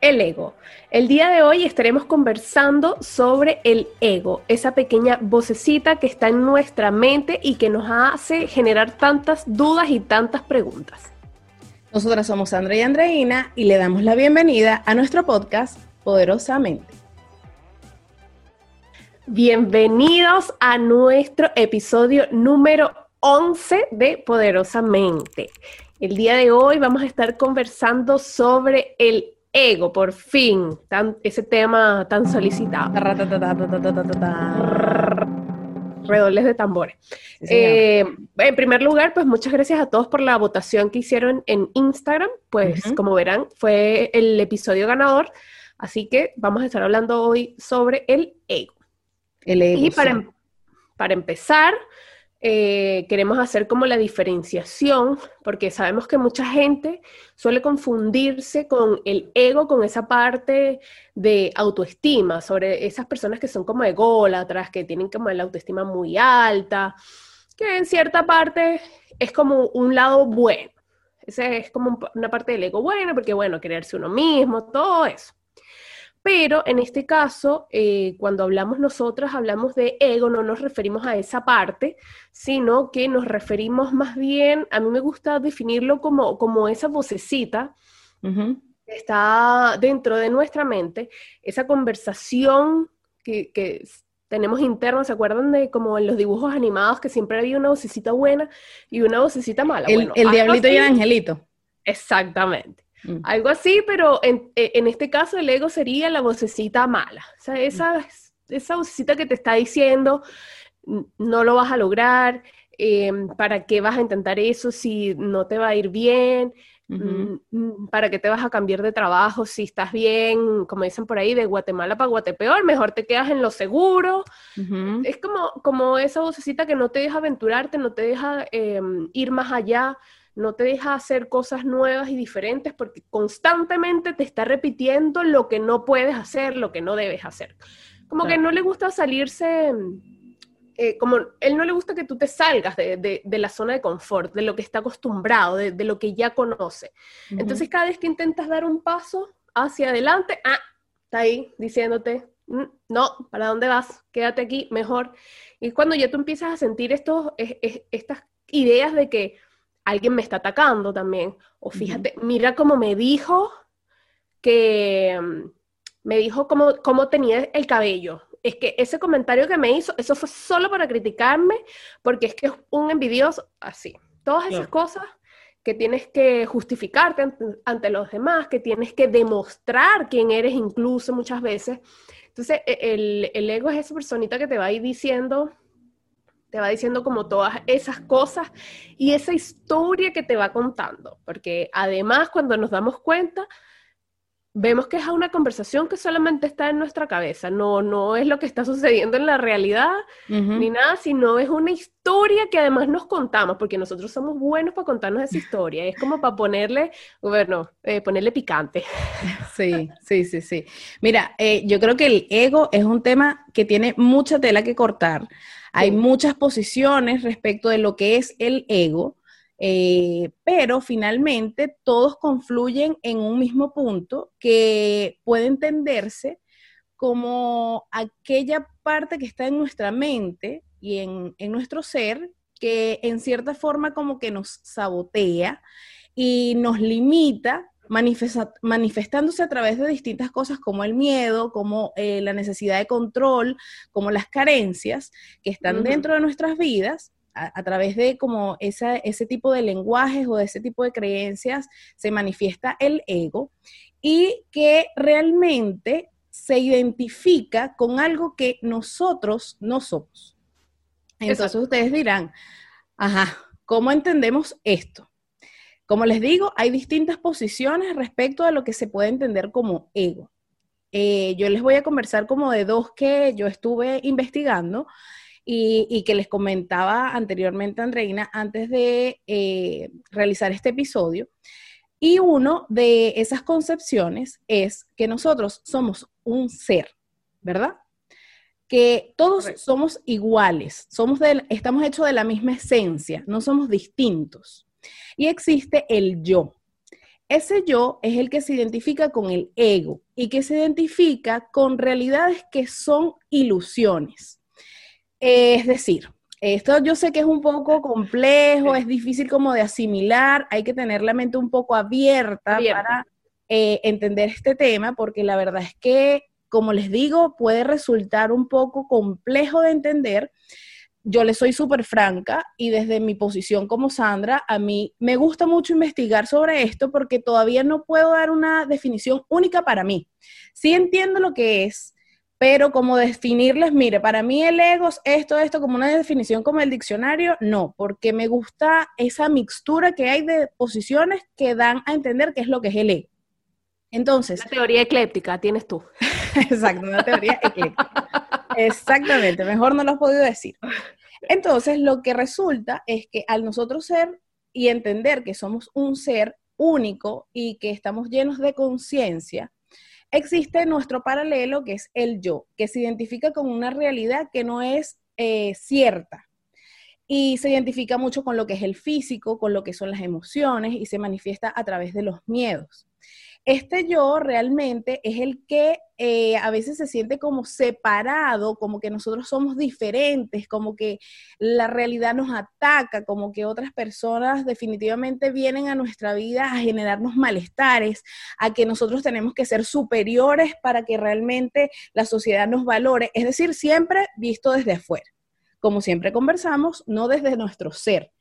el ego. El día de hoy estaremos conversando sobre el ego, esa pequeña vocecita que está en nuestra mente y que nos hace generar tantas dudas y tantas preguntas. Nosotras somos Sandra y Andreina y le damos la bienvenida a nuestro podcast Poderosamente. Bienvenidos a nuestro episodio número 11 de Poderosamente. El día de hoy vamos a estar conversando sobre el ego, por fin, ese tema tan solicitado. Redobles de tambores. Eh, en primer lugar, pues muchas gracias a todos por la votación que hicieron en Instagram. Pues como verán, fue el episodio ganador. Así que vamos a estar hablando hoy sobre el ego. El ego. Y para, em-, para empezar, eh, queremos hacer como la diferenciación, porque sabemos que mucha gente suele confundirse con el ego, con esa parte de autoestima, sobre esas personas que son como ególatras, que tienen como la autoestima muy alta, que en cierta parte es como un lado bueno. Ese es como una parte del ego bueno, porque bueno, quererse uno mismo, todo eso. Pero en este caso, eh, cuando hablamos nosotras, hablamos de ego, no nos referimos a esa parte, sino que nos referimos más bien, a mí me gusta definirlo como, como esa vocecita que está dentro de nuestra mente, esa conversación que, que tenemos interna, ¿se acuerdan de como en los dibujos animados que siempre había una vocecita buena y una vocecita mala? El, el diablito y el angelito. Exactamente. Mm. Algo así, pero e, en, este caso el ego sería la vocecita mala. O sea, esa, esa vocecita que te está diciendo, no lo vas a lograr, em, ¿para qué vas a intentar eso si no te va a ir bien? Mm, mm, ¿Para qué te vas a cambiar de trabajo si estás bien, como dicen por ahí, de Guatemala para Guatepeor? Mejor te quedas en lo seguro. Es como, como esa vocecita que no te deja aventurarte, no te deja em, ir más allá no te deja hacer cosas nuevas y diferentes porque constantemente te está repitiendo lo que no puedes hacer, lo que no debes hacer. Como que no le gusta salirse, eh, como él no le gusta que tú te salgas de, la zona de confort, de lo que está acostumbrado, de, lo que ya conoce. Entonces cada vez que intentas dar un paso hacia adelante, ah, está ahí diciéndote, mm, no, ¿para dónde vas? Quédate aquí, mejor. Y cuando ya tú empiezas a sentir estos, estas ideas de que alguien me está atacando también. O fíjate, mira cómo me dijo que mm, me dijo cómo, cómo tenía el cabello. Es que ese comentario que me hizo, eso fue solo para criticarme, porque es que es un envidioso, así. Todas esas cosas que tienes que justificarte ante, los demás, que tienes que demostrar quién eres incluso muchas veces. Entonces, e, el, el ego es esa personita que te va a ir diciendo, te va diciendo como todas esas cosas y esa historia que te va contando, porque además cuando nos damos cuenta, vemos que es una conversación que solamente está en nuestra cabeza, no, no es lo que está sucediendo en la realidad ni nada, sino es una historia que además nos contamos, porque nosotros somos buenos para contarnos esa historia, es como para ponerle, bueno, eh, ponerle picante. Sí, sí, sí, sí. Mira, eh, yo creo que el ego es un tema que tiene mucha tela que cortar hay muchas posiciones respecto de lo que es el ego, eh, pero finalmente todos confluyen en un mismo punto que puede entenderse como aquella parte que está en nuestra mente y en, en nuestro ser que en cierta forma como que nos sabotea y nos limita manifestándose a través de distintas cosas como el miedo, como eh, la necesidad de control, como las carencias que están dentro de nuestras vidas. A, través de como ese tipo de lenguajes o de ese tipo de creencias se manifiesta el ego y que realmente se identifica con algo que nosotros no somos. Entonces ustedes dirán, ajá, ¿cómo entendemos esto? Como les digo, hay distintas posiciones respecto a lo que se puede entender como ego. Eh, yo les voy a conversar como de dos que yo estuve investigando y, que les comentaba anteriormente, Andreina, antes de eh, realizar este episodio. Y uno de esas concepciones es que nosotros somos un ser, ¿verdad? Que todos somos iguales, somos estamos hechos de la misma esencia, no somos distintos. Y existe el yo. ese yo es el que se identifica con el ego y que se identifica con realidades que son ilusiones. es decir, esto yo sé que es un poco complejo, es difícil como de asimilar, hay que tener la mente un poco abierta, para eh, entender este tema, porque la verdad es que, como les digo, puede resultar un poco complejo de entender yo le soy súper franca y desde mi posición como Sandra, a mí me gusta mucho investigar sobre esto porque todavía no puedo dar una definición única para mí. Sí entiendo lo que es, pero como definirles, mire, para mí el ego es esto, esto, como una definición como el diccionario, no, porque me gusta esa mixtura que hay de posiciones que dan a entender qué es lo que es el ego. Entonces. La teoría ecléptica tienes tú. Exacto, una teoría ecléptica. Exactamente, mejor no lo has podido decir. Entonces, lo que resulta es que al nosotros ser y entender que somos un ser único y que estamos llenos de conciencia, existe nuestro paralelo que es el yo, que se identifica con una realidad que no es eh, cierta. Y se identifica mucho con lo que es el físico, con lo que son las emociones y se manifiesta a través de los miedos. Este yo realmente es el que eh, a veces se siente como separado, como que nosotros somos diferentes, como que la realidad nos ataca, como que otras personas definitivamente vienen a nuestra vida a generarnos malestares, a que nosotros tenemos que ser superiores para que realmente la sociedad nos valore, es decir, siempre visto desde afuera. Como siempre conversamos, no desde nuestro ser.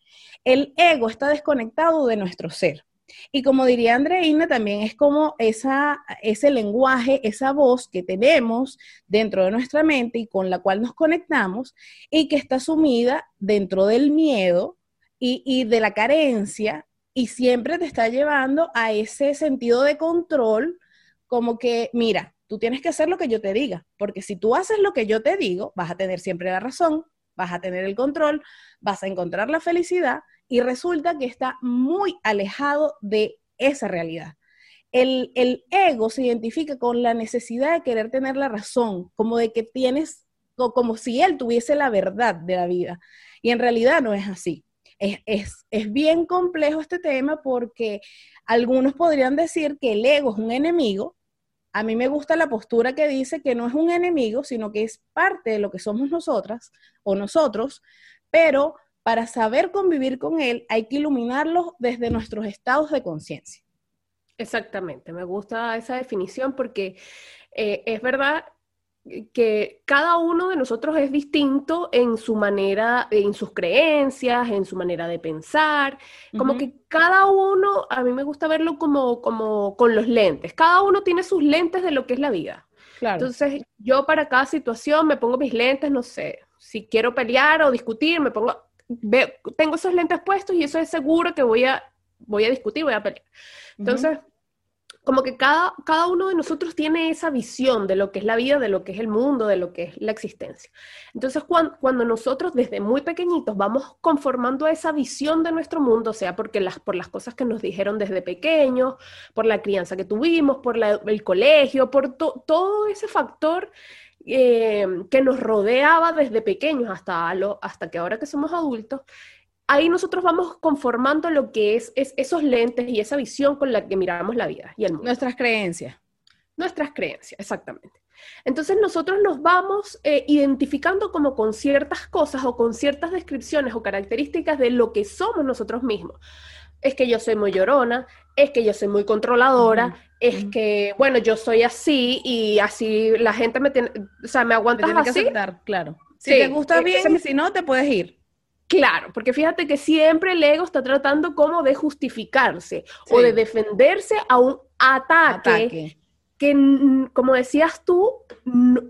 El ego está desconectado de nuestro ser. Y como diría Andreina, también es como esa, ese lenguaje, esa voz que tenemos dentro de nuestra mente y con la cual nos conectamos y que está sumida dentro del miedo y, y de la carencia y siempre te está llevando a ese sentido de control como que, mira, tú tienes que hacer lo que yo te diga, porque si tú haces lo que yo te digo, vas a tener siempre la razón, vas a tener el control, vas a encontrar la felicidad y resulta que está muy alejado de esa realidad. El, ego se identifica con la necesidad de querer tener la razón, como de que tienes, como si él tuviese la verdad de la vida. Y en realidad no es así. Es, es, es, bien complejo este tema porque algunos podrían decir que el ego es un enemigo. A mí me gusta la postura que dice que no es un enemigo, sino que es parte de lo que somos nosotras o nosotros, pero para saber convivir con él hay que iluminarlos desde nuestros estados de conciencia. Exactamente, me gusta esa definición porque eh, es verdad que cada uno de nosotros es distinto en su manera, en sus creencias, en su manera de pensar, como que cada uno, a mí me gusta verlo como, como con los lentes, cada uno tiene sus lentes de lo que es la vida. Entonces, yo para cada situación me pongo mis lentes, no sé, si quiero pelear o discutir, me pongo tengo esos lentes puestos y eso es seguro que voy a, voy a discutir, voy a pelear. Entonces, como que cada, cada uno de nosotros tiene esa visión de lo que es la vida, de lo que es el mundo, de lo que es la existencia. Entonces, cuando, cuando nosotros desde muy pequeñitos vamos conformando esa visión de nuestro mundo, sea porque las, por las cosas que nos dijeron desde pequeños, por la crianza que tuvimos, por el colegio, por todo ese factor eh, que nos rodeaba desde pequeños hasta, lo, hasta que ahora que somos adultos, ahí nosotros vamos conformando lo que es, es, esos lentes y esa visión con la que miramos la vida y el mundo. Nuestras creencias. Nuestras creencias, exactamente. Entonces nosotros nos vamos eh, identificando como con ciertas cosas o con ciertas descripciones o características de lo que somos nosotros mismos. Es que yo soy muy llorona, es que yo soy muy controladora, es que, bueno, yo soy así y así la gente me tiene, o sea, me aguantas tiene así. Que aceptar, claro. Si te gusta bien, y si no, te puedes ir. Claro, porque fíjate que siempre el ego está tratando como de justificarse o de defenderse a un ataque, que, como decías tú,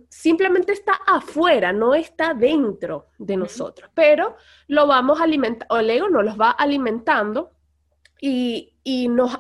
simplemente está afuera, no está dentro de nosotros. Pero lo vamos alimentando, o el ego nos los va alimentando y, y nos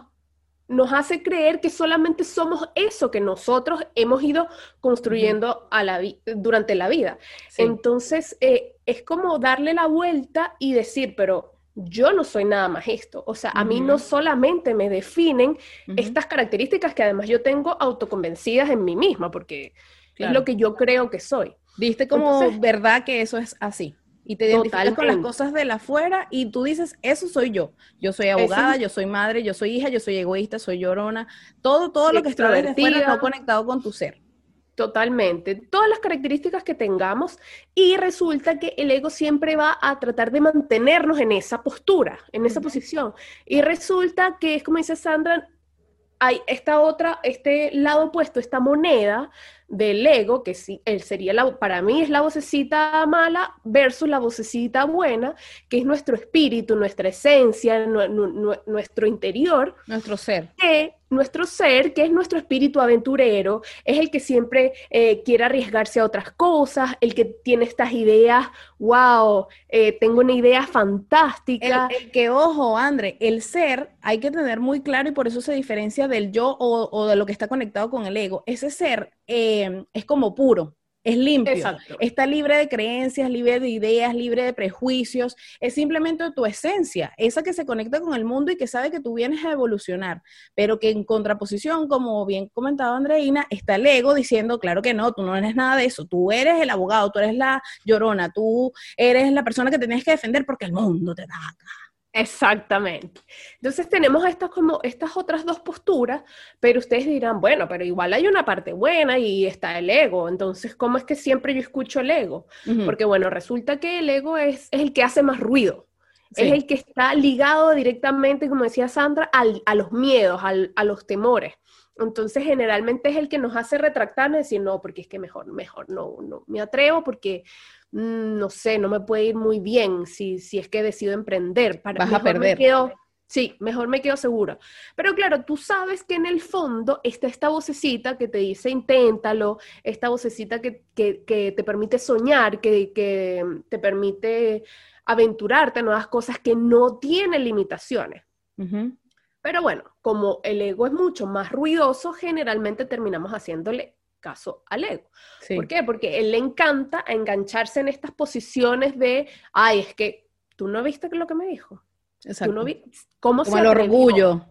nos hace creer que solamente somos eso que nosotros hemos ido construyendo a la durante la vida. Entonces, eh, es como darle la vuelta y decir, pero yo no soy nada más esto. O sea, a mí no solamente me definen estas características que además yo tengo autoconvencidas en mí misma, porque es lo que yo creo que soy. Viste como verdad que eso es así. Y te identificas con las cosas de la afuera y tú dices, eso soy yo. Yo soy abogada, yo soy madre, yo soy hija, yo soy egoísta, soy llorona. Todo, todo lo que está de fuera no conectado con tu ser. Totalmente. Todas las características que tengamos y resulta que el ego siempre va a tratar de mantenernos en esa postura, en esa posición. Y resulta que es como dice Sandra, hay esta otra, este lado opuesto, esta moneda del ego, que sí, él sería la, para mí es la vocecita mala versus la vocecita buena, que es nuestro espíritu, nuestra esencia, nuestro interior. Nuestro ser. Que, nuestro ser, que es nuestro espíritu aventurero, es el que siempre eh, quiere arriesgarse a otras cosas, el que tiene estas ideas, wow, eh, tengo una idea fantástica. El, que, ojo, André, el ser hay que tener muy claro y por eso se diferencia del yo o, o de lo que está conectado con el ego. Ese ser Em, es como puro, es limpio, está libre de creencias, libre de ideas, libre de prejuicios, es simplemente tu esencia, esa que se conecta con el mundo y que sabe que tú vienes a evolucionar, pero que en contraposición, como bien comentaba Andreina, está el ego diciendo, claro que no, tú no eres nada de eso, tú eres el abogado, tú eres la llorona, tú eres la persona que tienes que defender porque el mundo te da acá. Exactamente. Entonces tenemos estas como estas otras dos posturas, pero ustedes dirán, bueno, pero igual hay una parte buena y está el ego. Entonces, ¿cómo es que siempre yo escucho el ego? Porque bueno, resulta que el ego es, el que hace más ruido. Es el que está ligado directamente, como decía Sandra, a los miedos, a los temores. Entonces, generalmente es el que nos hace retractarnos y decir, no, porque es que mejor, mejor, no, no, me atrevo porque no sé, no me puede ir muy bien si, si es que decido emprender. Para, Vas a perder. sí, mejor me quedo segura. Pero claro, tú sabes que en el fondo está esta vocecita que te dice inténtalo, esta vocecita que, te permite soñar, que, te permite aventurarte a nuevas cosas que no tienen limitaciones. Pero bueno, como el ego es mucho más ruidoso, generalmente terminamos haciéndole caso al ego. ¿Por qué? Porque él le encanta engancharse en estas posiciones de, ay, es que tú no viste lo que me dijo. Exacto. no ¿Cómo Como el orgullo.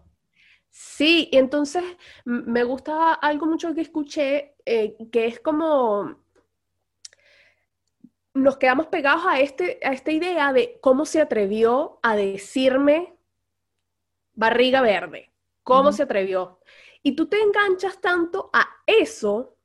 Sí, y entonces me gusta algo mucho que escuché, eh, que es como nos quedamos pegados a, este, a esta idea de cómo se atrevió a decirme barriga verde, cómo se atrevió. Y tú te enganchas tanto a eso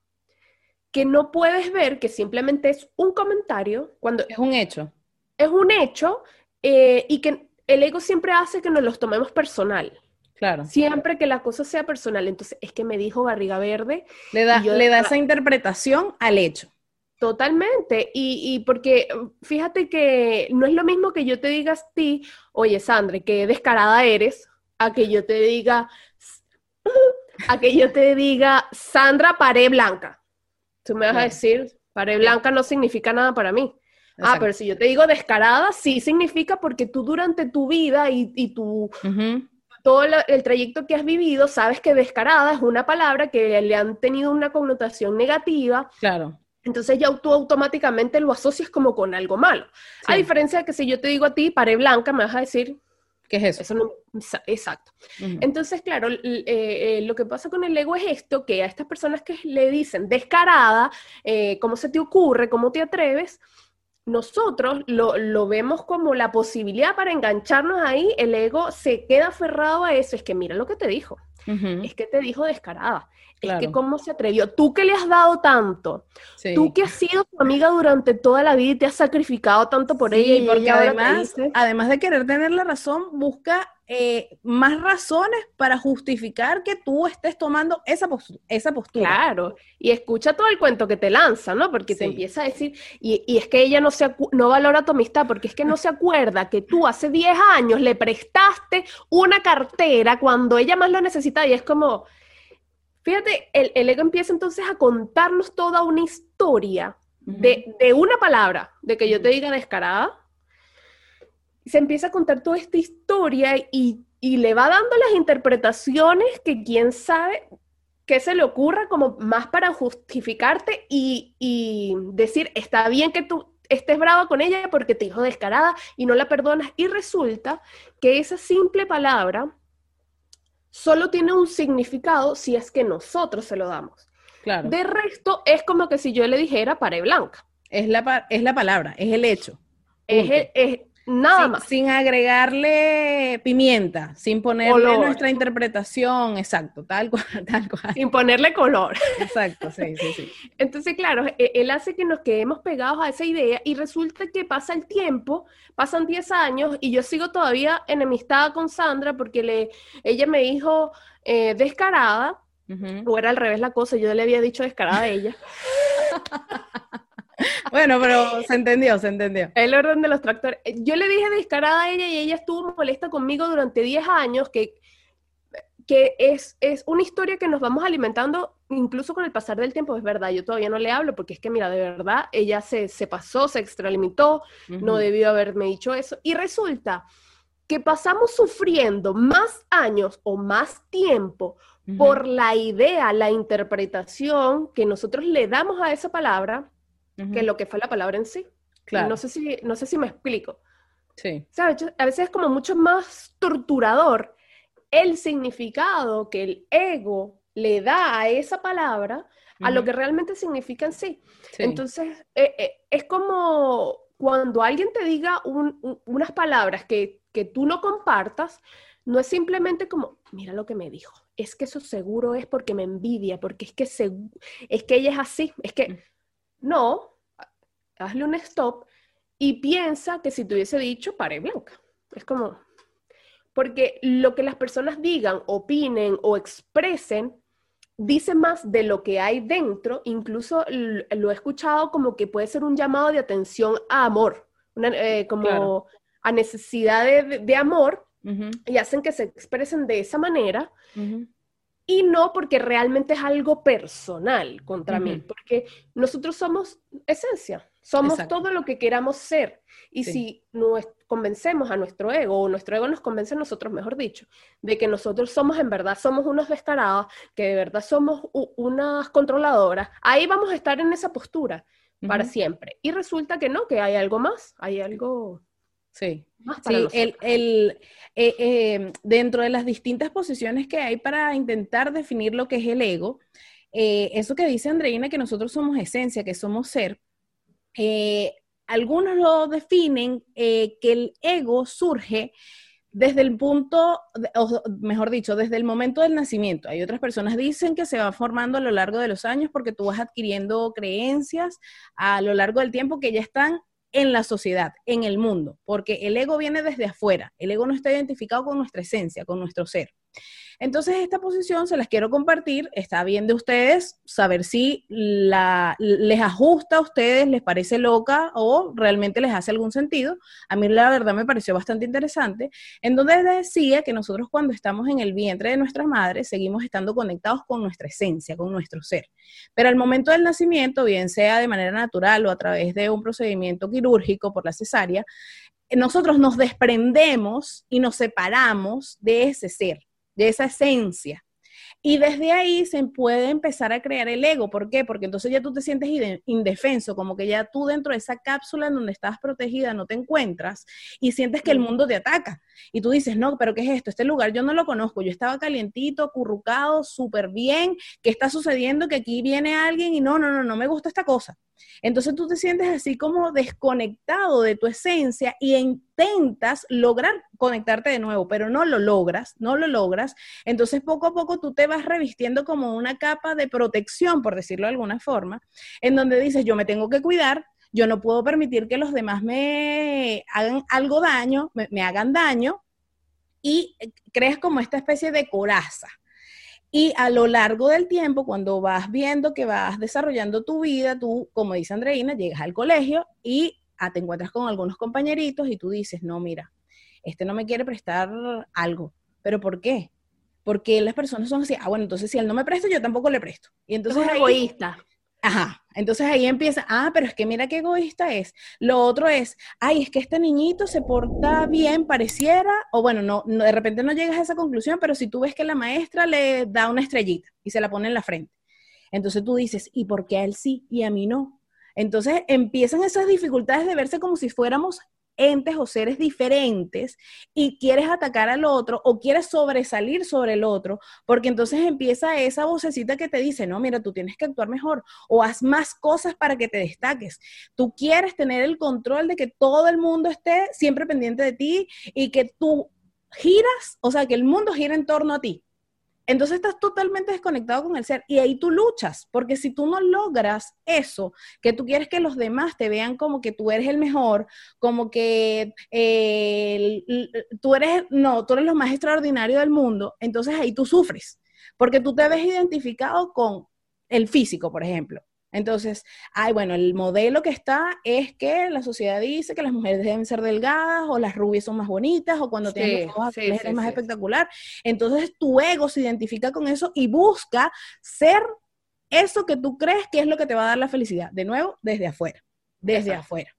que no puedes ver que simplemente es un comentario cuando... Es un hecho. Es un hecho eh, y que el ego siempre hace que nos los tomemos personal. Claro. Siempre que la cosa sea personal. Entonces, es que me dijo barriga verde. Le da, le da esa interpretación al hecho. Totalmente. Y, y, porque fíjate que no es lo mismo que yo te diga a ti, oye, Sandra, qué descarada eres, a que yo te diga, a que yo te diga, Sandra, pared blanca. Tú me vas a decir, pared blanca no significa nada para mí. Ah, pero si yo te digo descarada, sí significa porque tú durante tu vida y, y tu, todo el trayecto que has vivido, sabes que descarada es una palabra que le han tenido una connotación negativa. Claro. Entonces ya tú automáticamente lo asocias como con algo malo. A diferencia de que si yo te digo a ti pared blanca, me vas a decir, ¿Qué es eso? exacto. Entonces, claro, eh, eh, lo que pasa con el ego es esto, que a estas personas que le dicen descarada, eh, ¿cómo se te ocurre? ¿Cómo te atreves? Nosotros lo, vemos como la posibilidad para engancharnos ahí, el ego se queda aferrado a eso, es que mira lo que te dijo, es que te dijo descarada, es que cómo se atrevió. Tú que le has dado tanto, tú que has sido tu amiga durante toda la vida y te has sacrificado tanto por ella y porque además, además de querer tener la razón, busca eh, más razones para justificar que tú estés tomando esa, esa postura. Claro, y escucha todo el cuento que te lanza, ¿no? Porque te empieza a decir, y, y, es que ella no, se no valora tu amistad, porque es que no se acuerda que tú hace 10 años le prestaste una cartera cuando ella más lo necesitaba, y es como, Fíjate, el, ego empieza entonces a contarnos toda una historia de, una palabra, de que yo te diga descarada. Se empieza a contar toda esta historia y, le va dando las interpretaciones que quién sabe qué se le ocurra como más para justificarte y, y decir, está bien que tú estés brava con ella porque te dijo descarada y no la perdonas. Y resulta que esa simple palabra solo tiene un significado si es que nosotros se lo damos. Claro. De resto, es como que si yo le dijera pared blanca. Es la, es la palabra, es el hecho. Es, nada más. Sin agregarle pimienta, sin ponerle nuestra interpretación, exacto, tal cual, tal cual. Sin ponerle color. Exacto, sí, sí, sí. Entonces, claro, e, él hace que nos quedemos pegados a esa idea y resulta que pasa el tiempo, pasan 10 años y yo sigo todavía enemistada con Sandra porque le, ella me dijo eh, descarada, o era al revés la cosa, yo le había dicho descarada a ella. bueno, pero se entendió, se entendió. El orden de los tractores. Yo le dije descarada a ella y ella estuvo molesta conmigo durante 10 años, que, que es, es una historia que nos vamos alimentando incluso con el pasar del tiempo. Es verdad, yo todavía no le hablo porque es que, mira, de verdad, ella se, se pasó, se extralimitó, no debió haberme dicho eso. Y resulta que pasamos sufriendo más años o más tiempo por la idea, la interpretación que nosotros le damos a esa palabra que lo que fue la palabra en sí. Claro. No sé si, no sé si me explico. Sí. A veces es como mucho más torturador el significado que el ego le da a esa palabra a lo que realmente significa en sí. Entonces, eh, eh, es como cuando alguien te diga unas palabras que, que tú no compartas, no es simplemente como, mira lo que me dijo, es que eso seguro es porque me envidia, porque es que, es que ella es así, es que mm. No, hazle un stop y piensa que si te hubiese dicho, pare blanca. Es como, porque lo que las personas digan, opinen o expresen, dice más de lo que hay dentro, incluso lo he escuchado como que puede ser un llamado de atención a amor, eh, como a necesidad de, amor, y hacen que se expresen de esa manera, y no porque realmente es algo personal contra mí, porque nosotros somos esencia, somos todo lo que queramos ser. Y si nos convencemos a nuestro ego, o nuestro ego nos convence a nosotros, mejor dicho, de que nosotros somos en verdad, somos unos descarados, que de verdad somos unas controladoras, ahí vamos a estar en esa postura para siempre. Y resulta que no, que hay algo más, hay algo Sí, sí el, el eh, eh, dentro de las distintas posiciones que hay para intentar definir lo que es el ego, eh, eso que dice Andreina, que nosotros somos esencia, que somos ser, algunos lo definen que el ego surge desde el punto, o mejor dicho, desde el momento del nacimiento. Hay otras personas dicen que se va formando a lo largo de los años porque tú vas adquiriendo creencias a lo largo del tiempo que ya están en la sociedad, en el mundo, porque el ego viene desde afuera, el ego no está identificado con nuestra esencia, con nuestro ser. Entonces, esta posición se las quiero compartir. Está bien de ustedes saber si la, les ajusta a ustedes, les parece loca o realmente les hace algún sentido. A mí la verdad me pareció bastante interesante, en donde decía que nosotros cuando estamos en el vientre de nuestras madres seguimos estando conectados con nuestra esencia, con nuestro ser. Pero al momento del nacimiento, bien sea de manera natural o a través de un procedimiento quirúrgico por la cesárea, nosotros nos desprendemos y nos separamos de ese ser de esa esencia. Y desde ahí se puede empezar a crear el ego. ¿Por qué? Porque entonces ya tú te sientes indefenso, como que ya tú dentro de esa cápsula en donde estás protegida no te encuentras y sientes que el mundo te ataca. Y tú dices, no, pero ¿qué es esto? Este lugar yo no lo conozco. Yo estaba calientito, currucado, súper bien. ¿Qué está sucediendo? Que aquí viene alguien y no, no, no, no me gusta esta cosa. Entonces tú te sientes así como desconectado de tu esencia y intentas lograr conectarte de nuevo, pero no lo logras, no lo logras. Entonces poco a poco tú te vas revistiendo como una capa de protección, por decirlo de alguna forma, en donde dices, yo me tengo que cuidar, yo no puedo permitir que los demás me hagan algo daño, me, hagan daño, y creas como esta especie de coraza. Y a lo largo del tiempo, cuando vas viendo que vas desarrollando tu vida, tú, como dice Andreina, llegas al colegio y ah, te encuentras con algunos compañeritos y tú dices, no, mira, este no me quiere prestar algo. ¿Pero por qué? Porque las personas son así, ah, bueno, entonces si él no me presta, yo tampoco le presto. Y entonces es egoísta. Ajá, entonces ahí empieza, ah, pero es que mira qué egoísta es. Lo otro es, ay, es que este niñito se porta bien, pareciera, o bueno, no, de repente no llegas a esa conclusión, pero si tú ves que la maestra le da una estrellita y se la pone en la frente, entonces tú dices, ¿y por qué a él sí y a mí no? Entonces empiezan esas dificultades de verse como si fuéramos entes o seres diferentes y quieres atacar al otro o quieres sobresalir sobre el otro, porque entonces empieza esa vocecita que te dice, no, mira, tú tienes que actuar mejor o haz más cosas para que te destaques. Tú quieres tener el control de que todo el mundo esté siempre pendiente de ti y que tú giras, o sea, que el mundo gira en torno a ti. Entonces estás totalmente desconectado con el ser y ahí tú luchas, porque si tú no logras eso, que tú quieres que los demás te vean como que tú eres el mejor, como que eh, tú eres, no, tú eres lo más extraordinario del mundo, entonces ahí tú sufres, porque tú te ves identificado con el físico, por ejemplo. Entonces, ay, bueno, el modelo que está es que la sociedad dice que las mujeres deben ser delgadas o las rubias son más bonitas o cuando tienen los ojos es más espectacular. Entonces, tu ego se identifica con eso y busca ser eso que tú crees que es lo que te va a dar la felicidad. De nuevo, desde afuera, desde afuera.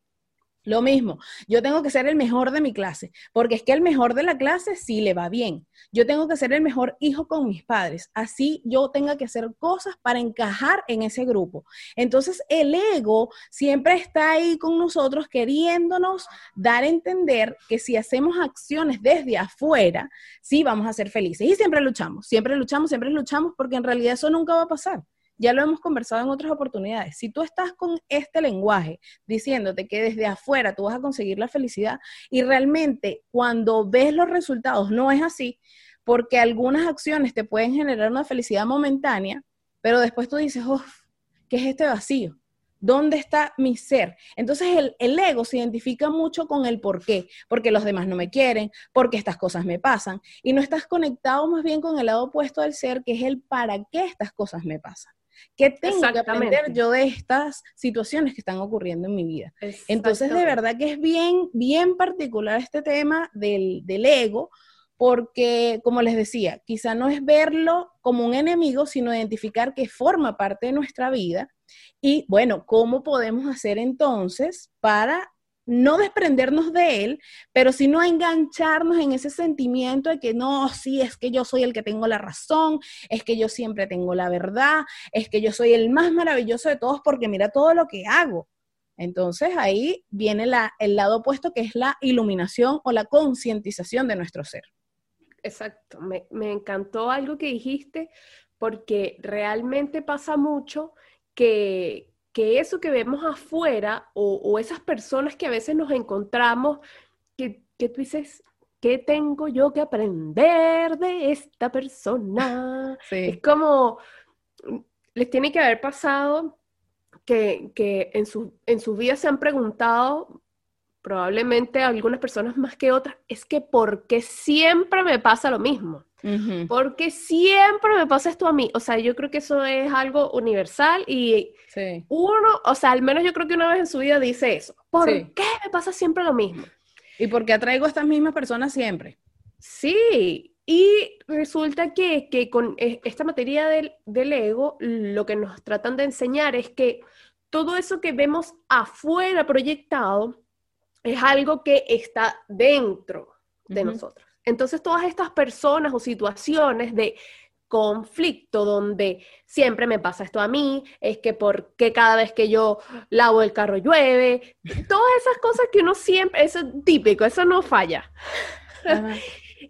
Lo mismo, yo tengo que ser el mejor de mi clase, porque es que el mejor de la clase sí le va bien. Yo tengo que ser el mejor hijo con mis padres, así yo tenga que hacer cosas para encajar en ese grupo. Entonces el ego siempre está ahí con nosotros queriéndonos dar a entender que si hacemos acciones desde afuera, sí vamos a ser felices. Y siempre luchamos, siempre luchamos, siempre luchamos, porque en realidad eso nunca va a pasar. Ya lo hemos conversado en otras oportunidades. Si tú estás con este lenguaje diciéndote que desde afuera tú vas a conseguir la felicidad y realmente cuando ves los resultados no es así, porque algunas acciones te pueden generar una felicidad momentánea, pero después tú dices, uff, ¿qué es este vacío? ¿Dónde está mi ser? Entonces el, el, ego se identifica mucho con el por qué, porque los demás no me quieren, porque estas cosas me pasan, y no estás conectado más bien con el lado opuesto del ser, que es el para qué estas cosas me pasan. ¿Qué tengo que aprender yo de estas situaciones que están ocurriendo en mi vida? Entonces, de verdad que es bien, bien particular este tema del, del ego, porque, como les decía, quizá no es verlo como un enemigo, sino identificar que forma parte de nuestra vida. Y bueno, ¿cómo podemos hacer entonces para no desprendernos de él, pero sino engancharnos en ese sentimiento de que no, sí, es que yo soy el que tengo la razón, es que yo siempre tengo la verdad, es que yo soy el más maravilloso de todos porque mira todo lo que hago. Entonces ahí viene el lado opuesto que es la iluminación o la concientización de nuestro ser. Exacto, me encantó algo que dijiste porque realmente pasa mucho que, que eso que vemos afuera o, esas personas que a veces nos encontramos, que, que, tú dices, ¿qué tengo yo que aprender de esta persona? Es como, les tiene que haber pasado que, que en, su, en su vida se han preguntado, probablemente algunas personas más que otras, es que ¿por qué siempre me pasa lo mismo? Porque siempre me pasa esto a mí. O sea, yo creo que eso es algo universal y uno, o sea, al menos yo creo que una vez en su vida dice eso. ¿Por qué me pasa siempre lo mismo? ¿Y por qué atraigo a estas mismas personas siempre? Sí, y resulta que, que con e, esta materia del, del, ego, lo que nos tratan de enseñar es que todo eso que vemos afuera proyectado es algo que está dentro de nosotros. Entonces, todas estas personas o situaciones de conflicto donde siempre me pasa esto a mí, es que porque cada vez que yo lavo el carro llueve, todas esas cosas que uno siempre, eso es típico, eso no falla.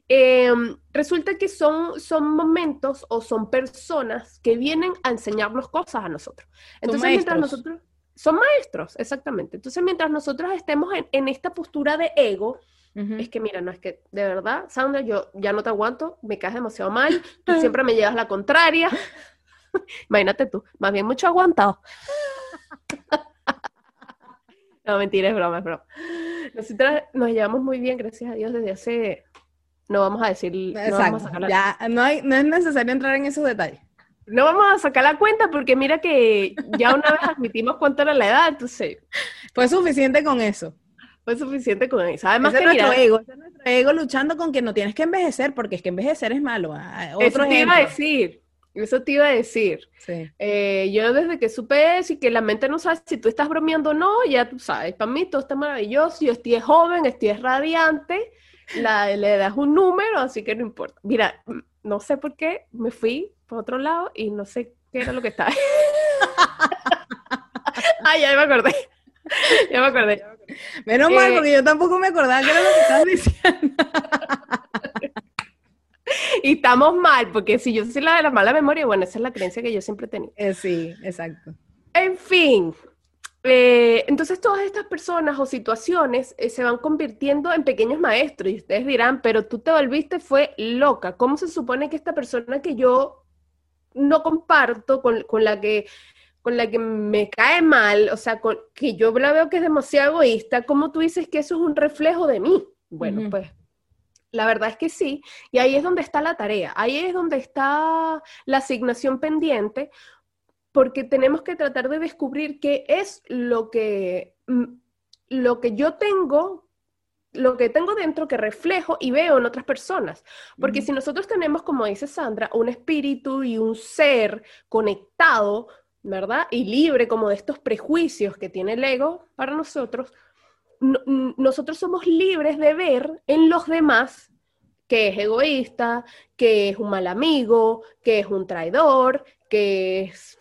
Em, resulta que son, son momentos o son personas que vienen a enseñarnos cosas a nosotros. Entonces, mientras nosotros, son maestros, exactamente. Entonces, mientras nosotros estemos en, en esta postura de ego, es que mira, no es que de verdad, Sandra, yo ya no te aguanto, me caes demasiado mal, tú siempre me llevas la contraria. Imagínate tú, más bien mucho aguantado. no, mentira, es broma, es broma. Nosotros nos llevamos muy bien, gracias a Dios, desde hace. No vamos a decir. No, vamos a ya, no, hay, no es necesario entrar en esos detalles. No vamos a sacar la cuenta porque mira que ya una vez admitimos cuánto era la edad, entonces. Fue suficiente con eso fue suficiente con eso. Además que nuestro ego, es nuestro ego luchando con que no tienes que envejecer, porque es que envejecer es malo. Ah, eso te iba a decir, eso te iba a decir. Eh, yo desde que supe eso y que la mente no sabe si tú estás bromeando o no, ya tú sabes, para mí todo está maravilloso, yo estoy joven, estoy radiante, la, le das un número, así que no importa. Mira, no sé por qué me fui por otro lado y no sé qué era lo que estaba. Ay, ya me acordé. ya me acordé. Menos mal, porque yo tampoco me acordaba que era lo que estabas diciendo. y estamos mal, porque si yo soy la de la mala memoria, bueno, esa es la creencia que yo siempre he tenido. Eh, sí, exacto. En fin, eh, entonces todas estas personas o situaciones eh, se van convirtiendo en pequeños maestros y ustedes dirán, pero tú te volviste, fue loca. ¿Cómo se supone que esta persona que yo no comparto, con, con la que con la que me cae mal, o sea, con, que yo la veo que es demasiado egoísta, ¿cómo tú dices que eso es un reflejo de mí? Bueno, pues la verdad es que sí, y ahí es donde está la tarea, ahí es donde está la asignación pendiente, porque tenemos que tratar de descubrir qué es lo que, mm, lo que yo tengo, lo que tengo dentro que reflejo y veo en otras personas. Porque si nosotros tenemos, como dice Sandra, un espíritu y un ser conectado, ¿verdad? Y libre como de estos prejuicios que tiene el ego para nosotros, nosotros somos libres de ver en los demás que es egoísta, que es un mal amigo, que es un traidor, que es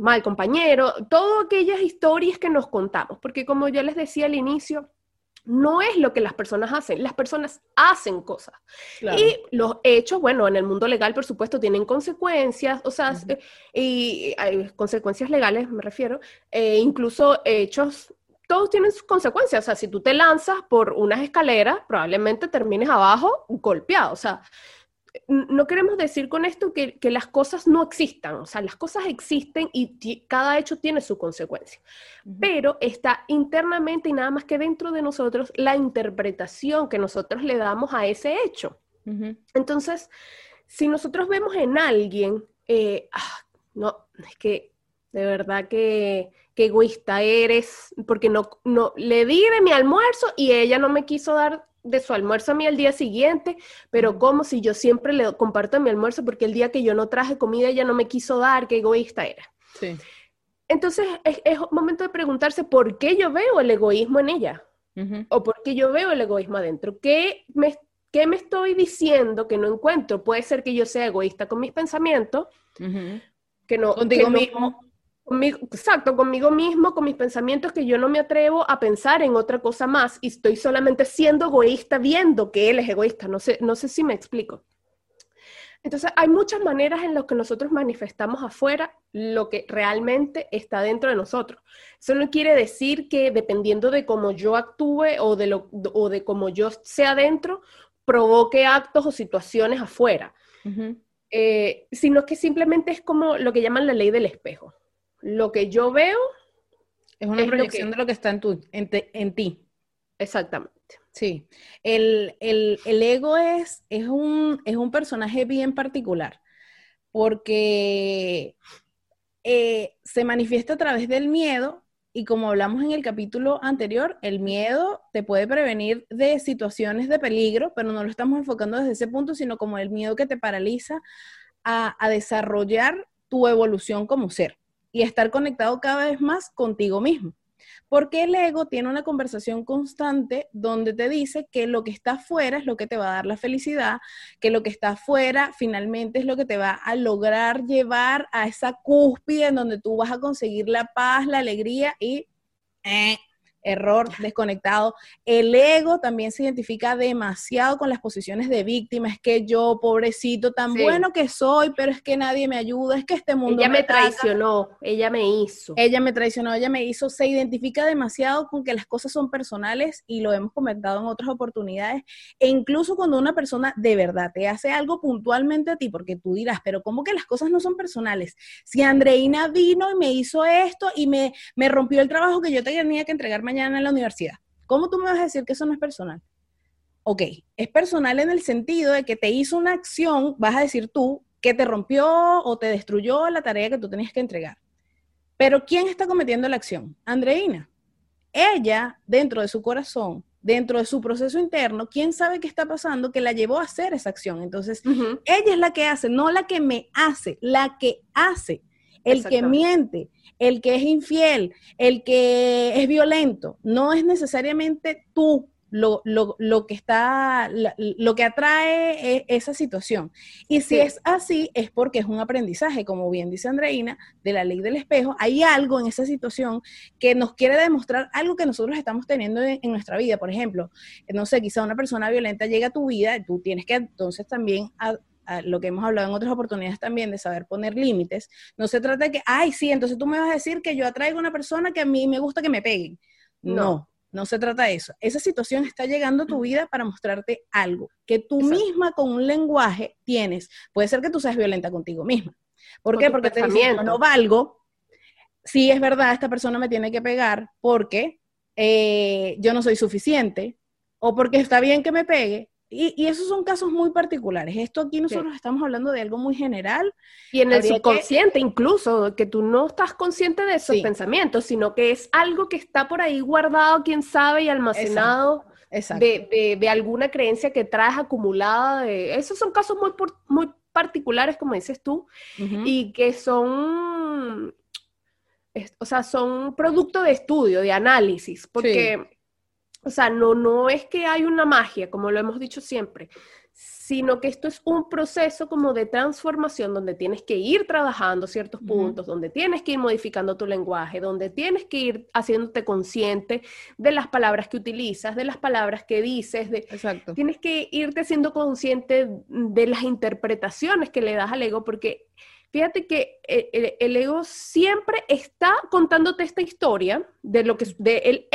mal compañero, todas aquellas historias que nos contamos, porque como yo les decía al inicio, no es lo que las personas hacen, las personas hacen cosas. Y los hechos, bueno, en el mundo legal, por supuesto, tienen consecuencias, o sea, y hay consecuencias legales, me refiero, e incluso hechos, todos tienen sus consecuencias, o sea, si tú te lanzas por unas escaleras, probablemente termines abajo golpeado, o sea, no queremos decir con esto que, las cosas no existan, o sea, las cosas existen y cada hecho tiene su consecuencia, pero está internamente y nada más que dentro de nosotros la interpretación que nosotros le damos a ese hecho. Entonces, si nosotros vemos en alguien, eh, ah, no, es que de verdad que, que, egoísta eres, porque no, no, le di de mi almuerzo y ella no me quiso dar de su almuerzo a mí el día siguiente, pero como si yo siempre le comparto mi almuerzo porque el día que yo no traje comida ella no me quiso dar, qué egoísta era. Sí. Entonces es, es, momento de preguntarse por qué yo veo el egoísmo en ella o por qué yo veo el egoísmo adentro. ¿Qué me, ¿Qué me estoy diciendo que no encuentro? Puede ser que yo sea egoísta con mis pensamientos, que no... Contigo mismo exacto, conmigo mismo, con mis pensamientos que yo no me atrevo a pensar en otra cosa más y estoy solamente siendo egoísta viendo que él es egoísta. No sé, no sé si me explico. Entonces, hay muchas maneras en las que nosotros manifestamos afuera lo que realmente está dentro de nosotros. Eso no quiere decir que dependiendo de cómo yo actúe o de, lo, o de cómo yo sea adentro, provoque actos o situaciones afuera, eh, sino que simplemente es como lo que llaman la ley del espejo lo que yo veo es una proyección de lo que está en, tu, en, ti. Exactamente. Sí. El, ego es, es, un, es un personaje bien particular porque eh, se manifiesta a través del miedo y como hablamos en el capítulo anterior, el miedo te puede prevenir de situaciones de peligro, pero no lo estamos enfocando desde ese punto, sino como el miedo que te paraliza a desarrollar tu evolución como ser y estar conectado cada vez más contigo mismo. Porque el ego tiene una conversación constante donde te dice que lo que está afuera es lo que te va a dar la felicidad, que lo que está afuera finalmente es lo que te va a lograr llevar a esa cúspide en donde tú vas a conseguir la paz, la alegría y eh, error, desconectado. El ego también se identifica demasiado con las posiciones de víctima, es que yo, pobrecito, tan bueno que soy, pero es que nadie me ayuda, es que este mundo... Ella me, traicionó, ella me hizo. Ella me traicionó, ella me hizo, se identifica demasiado con que las cosas son personales y lo hemos comentado en otras oportunidades, e incluso cuando una persona de verdad te hace algo puntualmente a ti, porque tú dirás, pero ¿cómo que las cosas no son personales? Si Andreina vino y me hizo esto y me, me rompió el trabajo que yo tenía que entregarme mañana en la universidad. ¿Cómo tú me vas a decir que eso no es personal? Ok, es personal en el sentido de que te hizo una acción, vas a decir tú, que te rompió o te destruyó la tarea que tú tenías que entregar. Pero ¿quién está cometiendo la acción? Andreina. Ella, dentro de su corazón, dentro de su proceso interno, quién sabe qué está pasando que la llevó a hacer esa acción. Entonces, ella es la que hace, no la que me hace, la que hace. El que miente, el que es infiel, el que es violento, no es necesariamente tú, lo, lo, que está, lo que atrae e, esa situación. Y si es así, es porque es un aprendizaje, como bien dice Andreina, de la ley del espejo. Hay algo en esa situación que nos quiere demostrar algo que nosotros estamos teniendo en, nuestra vida. Por ejemplo, no sé, quizá una persona violenta llega a tu vida, y tú tienes que entonces también lo que hemos hablado en otras oportunidades también de saber poner límites, no se trata de que, ay, sí, entonces tú me vas a decir que yo atraigo a una persona que a mí me gusta que me peguen. No, no, se trata de eso. Esa situación está llegando a tu vida para mostrarte algo que tú misma con un lenguaje tienes. Puede ser que tú seas violenta contigo misma. ¿Por qué? Porque te dicen, no, no valgo. Sí, es verdad, esta persona me tiene que pegar porque eh, yo no soy suficiente o porque está bien que me pegue, y, esos son casos muy particulares. Esto aquí nosotros estamos hablando de algo muy general. Y en el subconsciente incluso, que tú no estás consciente de esos pensamientos, sino que es algo que está por ahí guardado, quién sabe, y almacenado De, alguna creencia que traes acumulada. De... Esos son casos muy, muy particulares, como dices tú, y que son, o sea, son producto de estudio, de análisis, porque... O sea, no, no es que hay una magia, como lo hemos dicho siempre, sino que esto es un proceso como de transformación donde tienes que ir trabajando ciertos puntos, donde tienes que ir modificando tu lenguaje, donde tienes que ir haciéndote consciente de las palabras que utilizas, de las palabras que dices, de, Exacto. tienes que irte siendo consciente de las interpretaciones que le das al ego, porque fíjate que el, el ego siempre está contándote esta historia de lo que de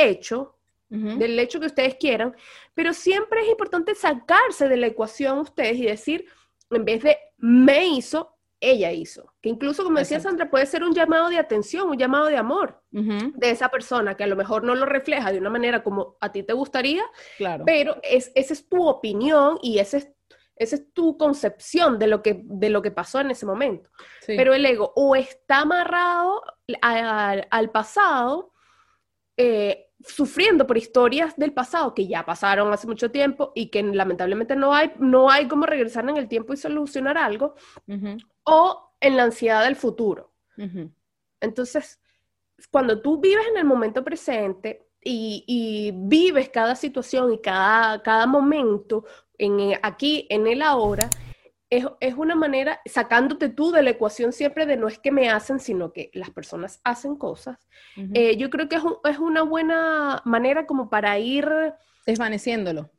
del hecho que ustedes quieran, pero siempre es importante sacarse de la ecuación ustedes y decir, en vez de me hizo, ella hizo. Que incluso, como decía Sandra, puede ser un llamado de atención, un llamado de amor de esa persona que a lo mejor no lo refleja de una manera como a ti te gustaría, claro. pero es, esa es tu opinión y ese es, esa es tu concepción de lo que, de lo que pasó en ese momento. Pero el ego o está amarrado al pasado, eh, sufriendo por historias del pasado que ya pasaron hace mucho tiempo y que lamentablemente no hay, no hay cómo regresar en el tiempo y solucionar algo, o en la ansiedad del futuro. Entonces, cuando tú vives en el momento presente y, vives cada situación y cada, cada momento en, aquí, en el ahora, es, una manera, sacándote tú de la ecuación siempre de no es que me hacen, sino que las personas hacen cosas. Eh, yo creo que es, una buena manera como para ir... Desvaneciéndolo.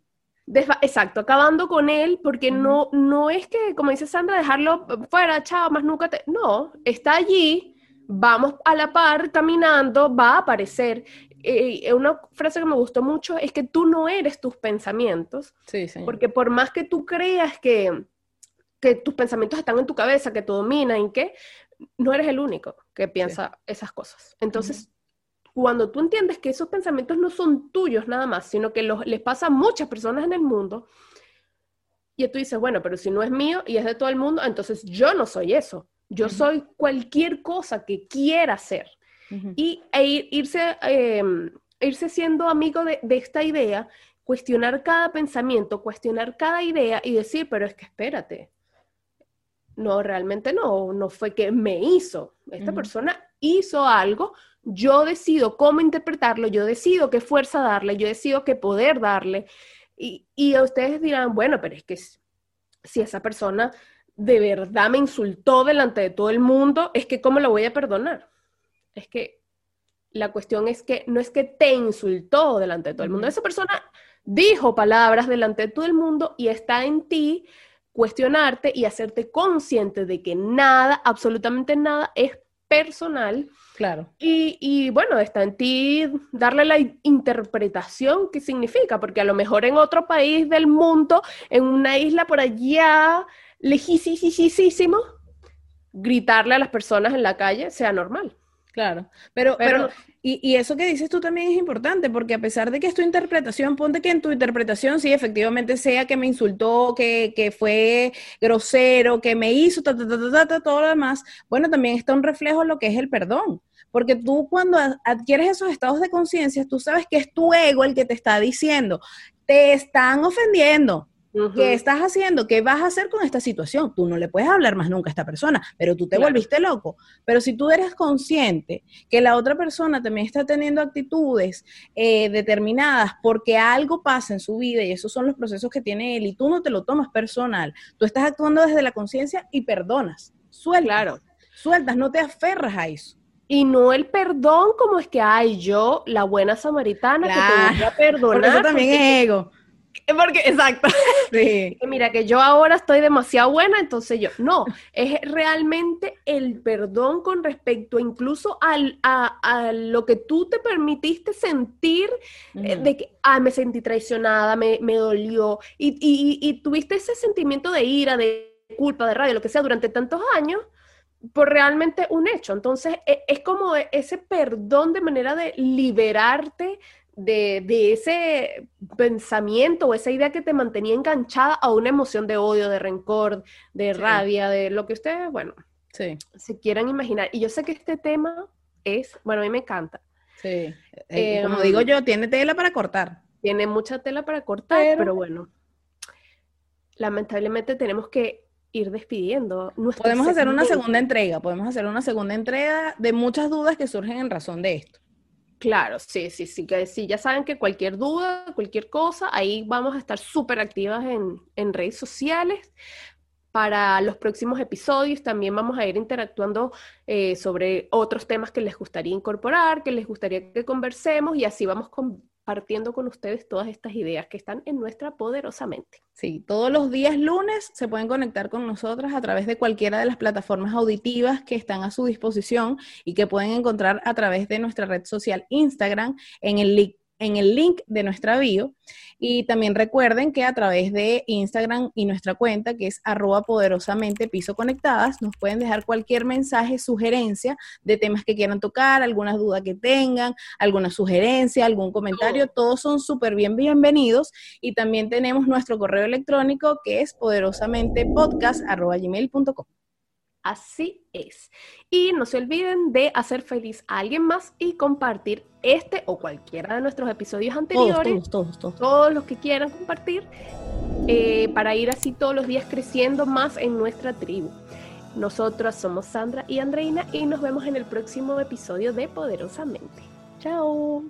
exacto, acabando con él, porque no, no es que, como dice Sandra, dejarlo fuera, chao, más nunca te... No, está allí, vamos a la par caminando, va a aparecer. Eh, una frase que me gustó mucho es que tú no eres tus pensamientos, sí, porque por más que tú creas que que tus pensamientos están en tu cabeza, que te dominan y que no eres el único que piensa esas cosas. Entonces, cuando tú entiendes que esos pensamientos no son tuyos nada más, sino que los, les pasa a muchas personas en el mundo, y tú dices, bueno, pero si no es mío y es de todo el mundo, entonces yo no soy eso. Yo soy cualquier cosa que quiera ser. Y e irse, em, irse siendo amigo de, de esta idea, cuestionar cada pensamiento, cuestionar cada idea y decir, pero es que espérate, no, realmente no, no fue que me hizo. Esta persona hizo algo, yo decido cómo interpretarlo, yo decido qué fuerza darle, yo decido qué poder darle. Y, y ustedes dirán, bueno, pero es que si esa persona de verdad me insultó delante de todo el mundo, es que ¿cómo lo voy a perdonar? Es que la cuestión es que no es que te insultó delante de todo el mundo, esa persona dijo palabras delante de todo el mundo y está en ti cuestionarte y hacerte consciente de que nada, absolutamente nada, es personal. Claro. Y, bueno, está en ti darle la interpretación que significa, porque a lo mejor en otro país del mundo, en una isla por allá, lejísimo, gritarle a las personas en la calle sea normal. Claro, pero, pero, y, eso que dices tú también es importante, porque a pesar de que es tu interpretación, ponte que en tu interpretación sí efectivamente sea que me insultó, que, que fue grosero, que me hizo, ta, ta, ta, ta, todo lo demás, bueno, también está un reflejo de lo que es el perdón. Porque tú cuando adquieres esos estados de conciencia, tú sabes que es tu ego el que te está diciendo, te están ofendiendo, ¿Qué estás haciendo? ¿Qué vas a hacer con esta situación? Tú no le puedes hablar más nunca a esta persona, pero tú te volviste loco. Pero si tú eres consciente que la otra persona también está teniendo actitudes eh, determinadas porque algo pasa en su vida y esos son los procesos que tiene él y tú no te lo tomas personal, tú estás actuando desde la conciencia y perdonas. Sueltas. Claro. Sueltas, no te aferras a eso. Y no el perdón como es que, ay, yo, la buena samaritana, que te voy a perdonar. eso también es ego. Porque, exacto. Sí. Mira, que yo ahora estoy demasiado buena, entonces yo. No, es realmente el perdón con respecto incluso al, a, lo que tú te permitiste sentir eh, de que, ah, me sentí traicionada, me, me dolió, y, y, y, tuviste ese sentimiento de ira, de culpa, de rabia, lo que sea, durante tantos años, por realmente un hecho. Entonces, e, es como ese perdón de manera de liberarte de, ese pensamiento o esa idea que te mantenía enganchada a una emoción de odio, de rencor, de rabia, de lo que ustedes, bueno, sí. se quieran imaginar. Y yo sé que este tema es, bueno, a mí me encanta. Sí, eh, como digo yo, tiene tela para cortar. Tiene mucha tela para cortar, pero, bueno, lamentablemente tenemos que ir despidiendo. Podemos hacer una segunda entrega, podemos hacer una segunda entrega de muchas dudas que surgen en razón de esto. Claro, sí, sí, sí, que sí, ya saben que cualquier duda, cualquier cosa, ahí vamos a estar súper activas en, en redes sociales. Para los próximos episodios también vamos a ir interactuando eh, sobre otros temas que les gustaría incorporar, que les gustaría que conversemos y así vamos con, partiendo con ustedes todas estas ideas que están en nuestra poderosa mente. Sí, todos los días lunes se pueden conectar con nosotras a través de cualquiera de las plataformas auditivas que están a su disposición y que pueden encontrar a través de nuestra red social Instagram en el link en el link de nuestra bio. Y también recuerden que a través de Instagram y nuestra cuenta, que es arroba poderosamente piso conectadas, nos pueden dejar cualquier mensaje, sugerencia de temas que quieran tocar, alguna duda que tengan, alguna sugerencia, algún comentario, todos son súper bien bienvenidos. Y también tenemos nuestro correo electrónico que es poderosamentepodcast.gmail.com. Así es. Y no se olviden de hacer feliz a alguien más y compartir este o cualquiera de nuestros episodios anteriores. Todos, todos, todos. los que quieran compartir. Eh, para ir así todos los días creciendo más en nuestra tribu. Nosotros somos Sandra y Andreina y nos vemos en el próximo episodio de Poderosamente. Chao.